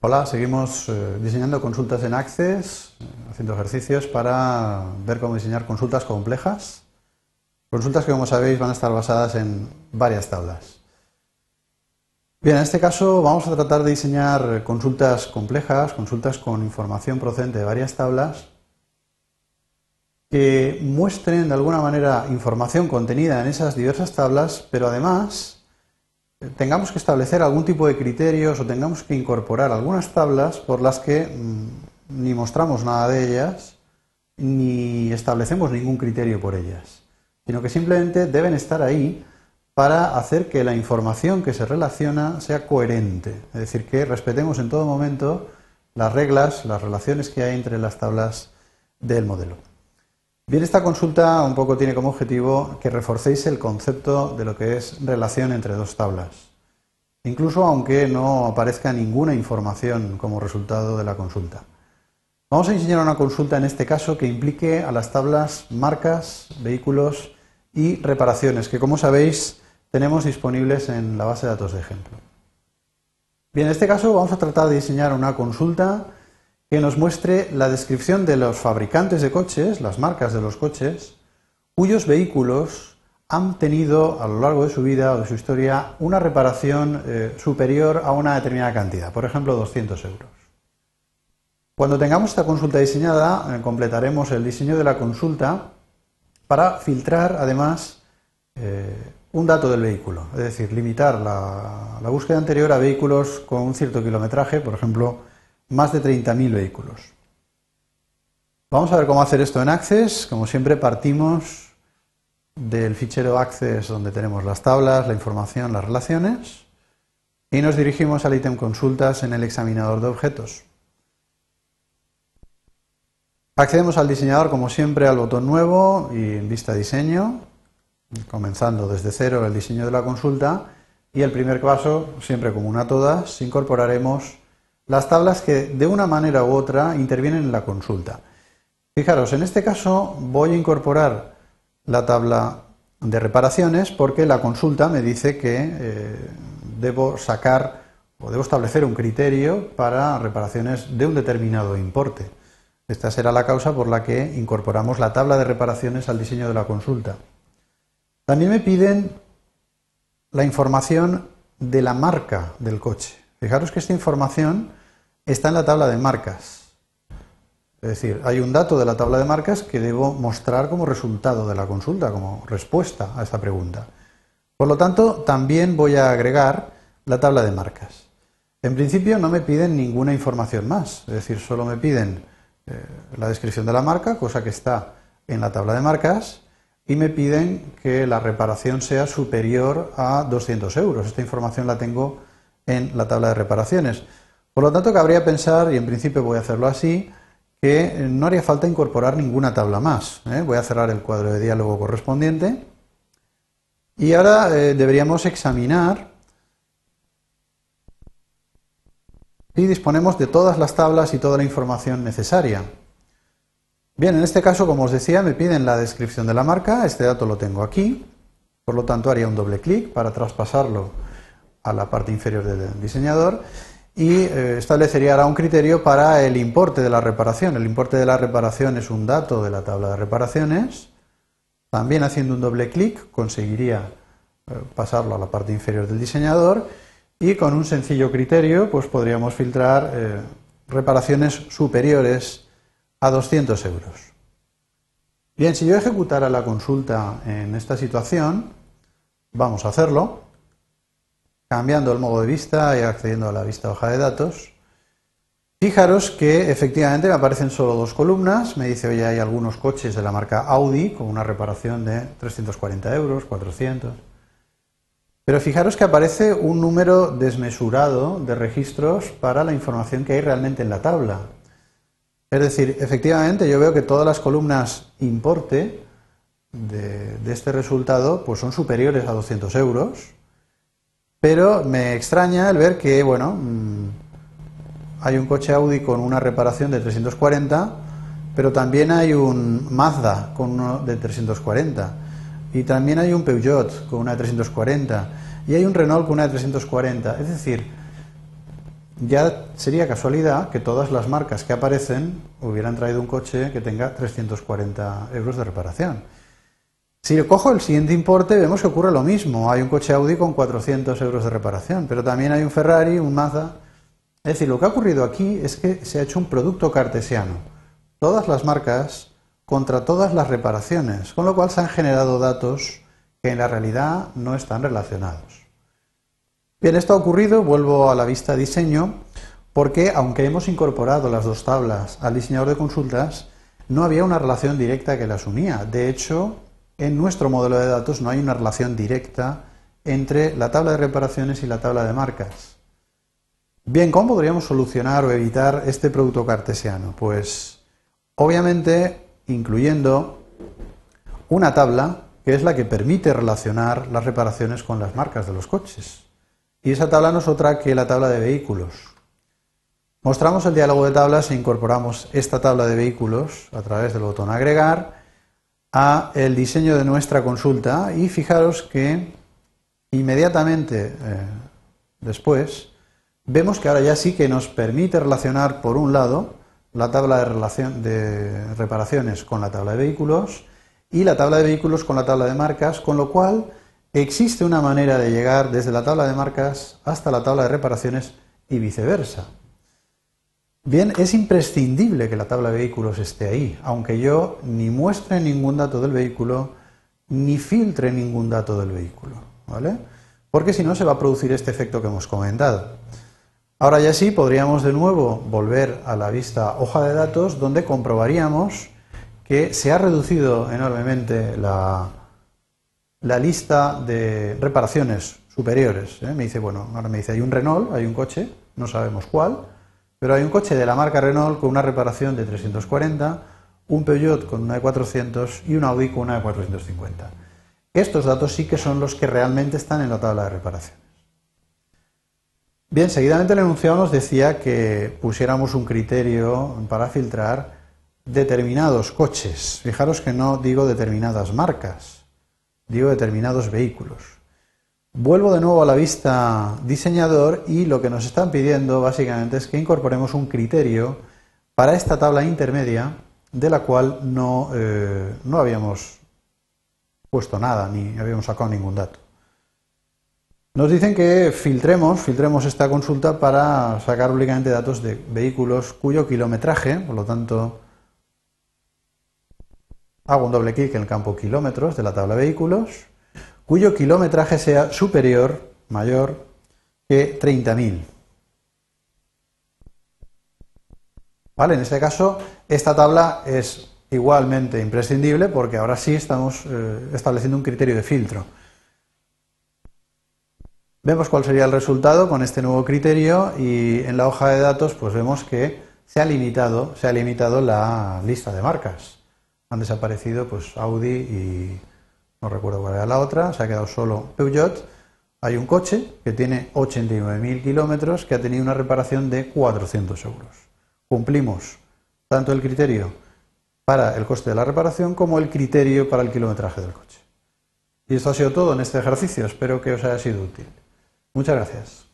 Hola, seguimos eh, diseñando consultas en Access, eh, haciendo ejercicios para ver cómo diseñar consultas complejas. Consultas que, como sabéis, van a estar basadas en varias tablas. Bien, en este caso vamos a tratar de diseñar consultas complejas, consultas con información procedente de varias tablas, que muestren de alguna manera información contenida en esas diversas tablas, pero además tengamos que establecer algún tipo de criterios o tengamos que incorporar algunas tablas por las que mm, ni mostramos nada de ellas ni establecemos ningún criterio por ellas, sino que simplemente deben estar ahí para hacer que la información que se relaciona sea coherente, es decir, que respetemos en todo momento las reglas, las relaciones que hay entre las tablas del modelo. Bien, esta consulta un poco tiene como objetivo que reforcéis el concepto de lo que es relación entre dos tablas, incluso aunque no aparezca ninguna información como resultado de la consulta. Vamos a diseñar una consulta en este caso que implique a las tablas marcas, vehículos y reparaciones, que como sabéis tenemos disponibles en la base de datos de ejemplo. Bien, en este caso vamos a tratar de diseñar una consulta que nos muestre la descripción de los fabricantes de coches, las marcas de los coches, cuyos vehículos han tenido a lo largo de su vida o de su historia una reparación eh, superior a una determinada cantidad, por ejemplo 200 euros. Cuando tengamos esta consulta diseñada, eh, completaremos el diseño de la consulta para filtrar además eh, un dato del vehículo, es decir, limitar la, la búsqueda anterior a vehículos con un cierto kilometraje, por ejemplo, más de 30.000 vehículos. Vamos a ver cómo hacer esto en Access. Como siempre partimos del fichero Access donde tenemos las tablas, la información, las relaciones y nos dirigimos al ítem consultas en el examinador de objetos. Accedemos al diseñador como siempre al botón nuevo y en vista diseño, comenzando desde cero el diseño de la consulta y el primer paso, siempre como una todas, incorporaremos las tablas que de una manera u otra intervienen en la consulta. Fijaros, en este caso voy a incorporar la tabla de reparaciones porque la consulta me dice que eh, debo sacar o debo establecer un criterio para reparaciones de un determinado importe. Esta será la causa por la que incorporamos la tabla de reparaciones al diseño de la consulta. También me piden la información de la marca del coche. Fijaros que esta información está en la tabla de marcas. Es decir, hay un dato de la tabla de marcas que debo mostrar como resultado de la consulta, como respuesta a esta pregunta. Por lo tanto, también voy a agregar la tabla de marcas. En principio no me piden ninguna información más, es decir, solo me piden eh, la descripción de la marca, cosa que está en la tabla de marcas, y me piden que la reparación sea superior a 200 euros. Esta información la tengo en la tabla de reparaciones. Por lo tanto, cabría pensar, y en principio voy a hacerlo así, que no haría falta incorporar ninguna tabla más. ¿eh? Voy a cerrar el cuadro de diálogo correspondiente. Y ahora eh, deberíamos examinar si disponemos de todas las tablas y toda la información necesaria. Bien, en este caso, como os decía, me piden la descripción de la marca. Este dato lo tengo aquí. Por lo tanto, haría un doble clic para traspasarlo a la parte inferior del diseñador y eh, establecería ahora un criterio para el importe de la reparación. El importe de la reparación es un dato de la tabla de reparaciones. También haciendo un doble clic conseguiría eh, pasarlo a la parte inferior del diseñador y con un sencillo criterio pues podríamos filtrar eh, reparaciones superiores a 200 euros. Bien, si yo ejecutara la consulta en esta situación, vamos a hacerlo cambiando el modo de vista y accediendo a la vista hoja de datos, fijaros que efectivamente me aparecen solo dos columnas. Me dice, oye, hay algunos coches de la marca Audi con una reparación de 340 euros, 400. Pero fijaros que aparece un número desmesurado de registros para la información que hay realmente en la tabla. Es decir, efectivamente yo veo que todas las columnas importe de, de este resultado pues son superiores a 200 euros pero me extraña el ver que, bueno, mm, hay un coche Audi con una reparación de 340, pero también hay un Mazda con uno de 340, y también hay un Peugeot con una de 340, y hay un Renault con una de 340. Es decir, ya sería casualidad que todas las marcas que aparecen hubieran traído un coche que tenga 340 euros de reparación. Si cojo el siguiente importe, vemos que ocurre lo mismo. Hay un coche Audi con 400 euros de reparación, pero también hay un Ferrari, un Mazda. Es decir, lo que ha ocurrido aquí es que se ha hecho un producto cartesiano. Todas las marcas contra todas las reparaciones, con lo cual se han generado datos que en la realidad no están relacionados. Bien, esto ha ocurrido, vuelvo a la vista diseño, porque aunque hemos incorporado las dos tablas al diseñador de consultas, no había una relación directa que las unía. De hecho, en nuestro modelo de datos no hay una relación directa entre la tabla de reparaciones y la tabla de marcas. Bien, ¿cómo podríamos solucionar o evitar este producto cartesiano? Pues obviamente incluyendo una tabla que es la que permite relacionar las reparaciones con las marcas de los coches. Y esa tabla no es otra que la tabla de vehículos. Mostramos el diálogo de tablas e incorporamos esta tabla de vehículos a través del botón agregar a el diseño de nuestra consulta y fijaros que inmediatamente eh, después vemos que ahora ya sí que nos permite relacionar por un lado la tabla de, reparaciones con la tabla de vehículos y la tabla de vehículos con la tabla de marcas, con lo cual Existe una manera de llegar desde la tabla de marcas hasta la tabla de reparaciones y viceversa. Bien, es imprescindible que la tabla de vehículos esté ahí, aunque yo ni muestre ningún dato del vehículo ni filtre ningún dato del vehículo, ¿vale? Porque si no se va a producir este efecto que hemos comentado. Ahora ya sí podríamos de nuevo volver a la vista hoja de datos donde comprobaríamos que se ha reducido enormemente la, la lista de reparaciones superiores. ¿eh? Me dice, bueno, ahora me dice, hay un Renault, hay un coche, no sabemos cuál, pero hay un coche de la marca Renault con una reparación de 340, un Peugeot con una de 400 y un Audi con una de 450. Estos datos sí que son los que realmente están en la tabla de reparaciones. Bien, seguidamente el enunciado nos decía que pusiéramos un criterio para filtrar determinados coches. Fijaros que no digo determinadas marcas digo determinados vehículos. Vuelvo de nuevo a la vista diseñador y lo que nos están pidiendo básicamente es que incorporemos un criterio para esta tabla intermedia de la cual no, eh, no habíamos puesto nada ni habíamos sacado ningún dato. Nos dicen que filtremos, filtremos esta consulta para sacar únicamente datos de vehículos cuyo kilometraje, por lo tanto hago un doble clic en el campo kilómetros de la tabla vehículos, cuyo kilometraje sea superior, mayor que 30.000. ¿Vale? En este caso, esta tabla es igualmente imprescindible porque ahora sí estamos eh, estableciendo un criterio de filtro. Vemos cuál sería el resultado con este nuevo criterio y en la hoja de datos pues vemos que se ha limitado, se ha limitado la lista de marcas han desaparecido pues Audi y no recuerdo cuál era la otra, se ha quedado solo Peugeot. Hay un coche que tiene 89.000 kilómetros que ha tenido una reparación de 400 euros. Cumplimos tanto el criterio para el coste de la reparación como el criterio para el kilometraje del coche. Y esto ha sido todo en este ejercicio. Espero que os haya sido útil. Muchas gracias.